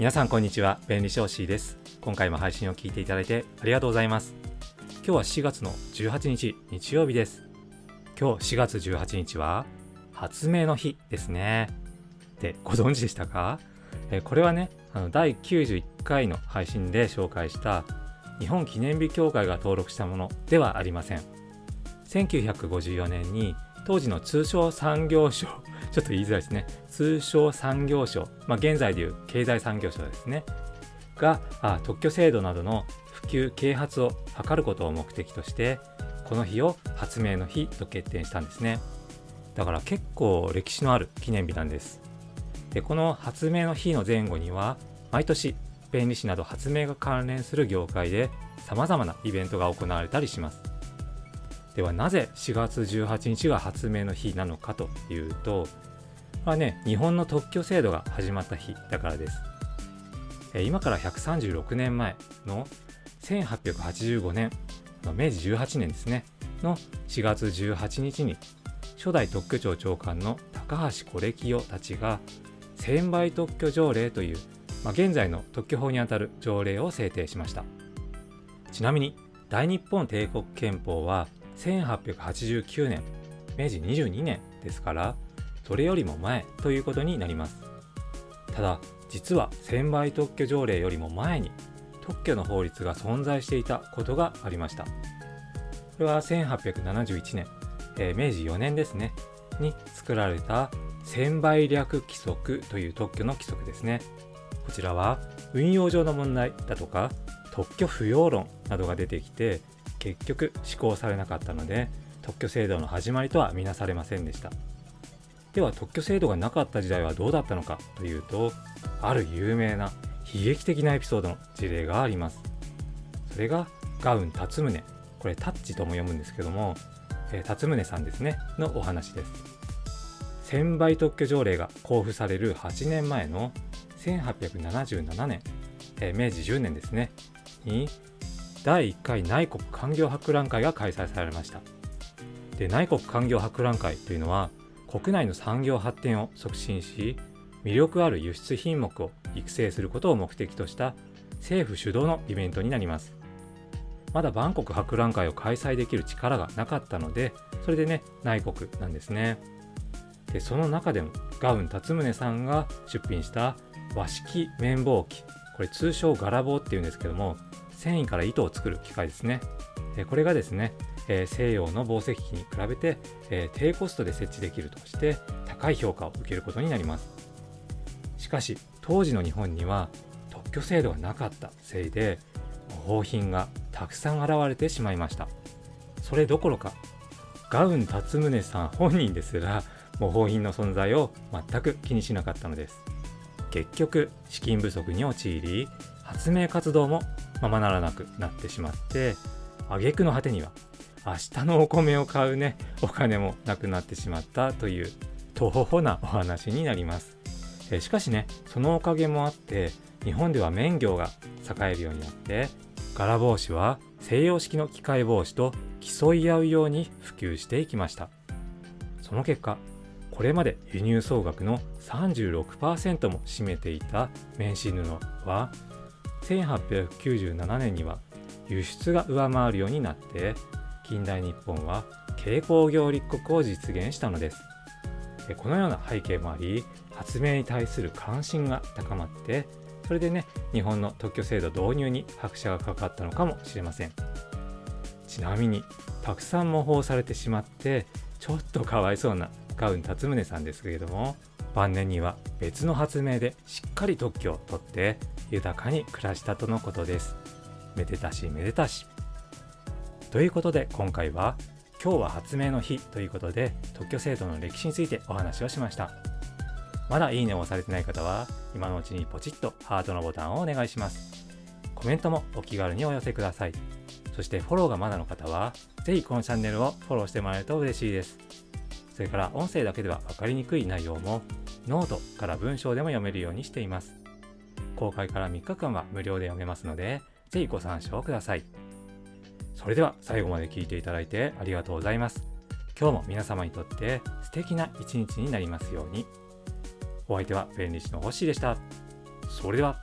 皆さんこんにちは便利商 C です。今回も配信を聞いていただいてありがとうございます。今日は4月の18日日曜日です。今日4月18日は発明の日ですね。でご存知でしたか？えこれはねあの第91回の配信で紹介した日本記念日協会が登録したものではありません。1954年に当時の通商産業省ちょっと言いづらいですね。通商産業省、まあ、現在でいう経済産業省ですね。があ特許制度などの普及啓発を図ることを目的としてこの日を発明の日と決定したんですね。だから結構歴史のある記念日なんです。でこの発明の日の前後には毎年便利士など発明が関連する業界で様々なイベントが行われたりします。ではなぜ4月18日が発明の日なのかというと、まあね、日本の特許制度が始まった日だからです。今から136年前の1885年明治18年ですねの4月18日に初代特許庁長官の高橋是清たちが専売特許条例という、まあ、現在の特許法にあたる条例を制定しましたちなみに大日本帝国憲法は1889年明治22年ですからそれよりも前ということになります。ただ実は専売特許条例よりも前に特許の法律が存在していたことがありました。これは1871年、えー、明治4年ですねに作られた専売略規則という特許の規則ですね。こちらは運用上の問題だとか特許不要論などが出てきて結局施行されなかったので特許制度の始まりとは見なされませんでした。では特許制度がなかった時代はどうだったのかというとある有名な悲劇的なエピソードの事例があります。それがガウン辰宗これタッチとも読むんですけども、えー、辰宗さんですねのお話です。専売特許条例が交付される8年前の1877年、えー、明治10年ですねに第1回内国官業博覧会が開催されました。で内国官業博覧会というのは国内の産業発展を促進し魅力ある輸出品目を育成することを目的とした政府主導のイベントになりますまだ万国博覧会を開催できる力がなかったのでそれでね内国なんですねでその中でもガウン辰宗さんが出品した和式綿棒機これ通称ガラボーっていうんですけども繊維から糸を作る機械ですね。これがですね、え西洋の紡績機に比べてえ低コストで設置できるとして高い評価を受けることになります。しかし当時の日本には特許制度がなかったせいで模倣品がたくさん現れてしまいました。それどころかガウン辰宗さん本人ですら模倣品の存在を全く気にしなかったのです。結局資金不足に陥り発明活動もままならなくなってしまって挙句の果てには明日のお米を買うねお金もなくなってしまったというとほほなお話になります、えしかしねそのおかげもあって日本では綿業が栄えるようになって柄帽子は西洋式の機械帽子と競い合うように普及していきました。その結果これまで輸入総額の36%も占めていた綿糸布は1897年には輸出が上回るようになって近代日本は軽工業立国を実現したのです。このような背景もあり発明に対する関心が高まってそれでね日本の特許制度導入に拍車がかかったのかもしれません。ちなみにたくさん模倣されてしまってちょっとかわいそうなガウン辰宗さんですけれども晩年には別の発明でしっかり特許を取って豊かに暮らしたとのことです。めでたしめでたし。ということで今回は今日は発明の日ということで特許制度の歴史についてお話をしました。まだいいねを押されてない方は今のうちにポチッとハートのボタンをお願いします。コメントもお気軽にお寄せください。そしてフォローがまだの方は是非このチャンネルをフォローしてもらえると嬉しいです。それから音声だけでは分かりにくい内容もノートから文章でも読めるようにしています。公開から3日間は無料で読めますので、ぜひご参照ください。それでは最後まで聴いていただいてありがとうございます。今日も皆様にとって素敵な一日になりますように。お相手は弁理士の星でした。それでは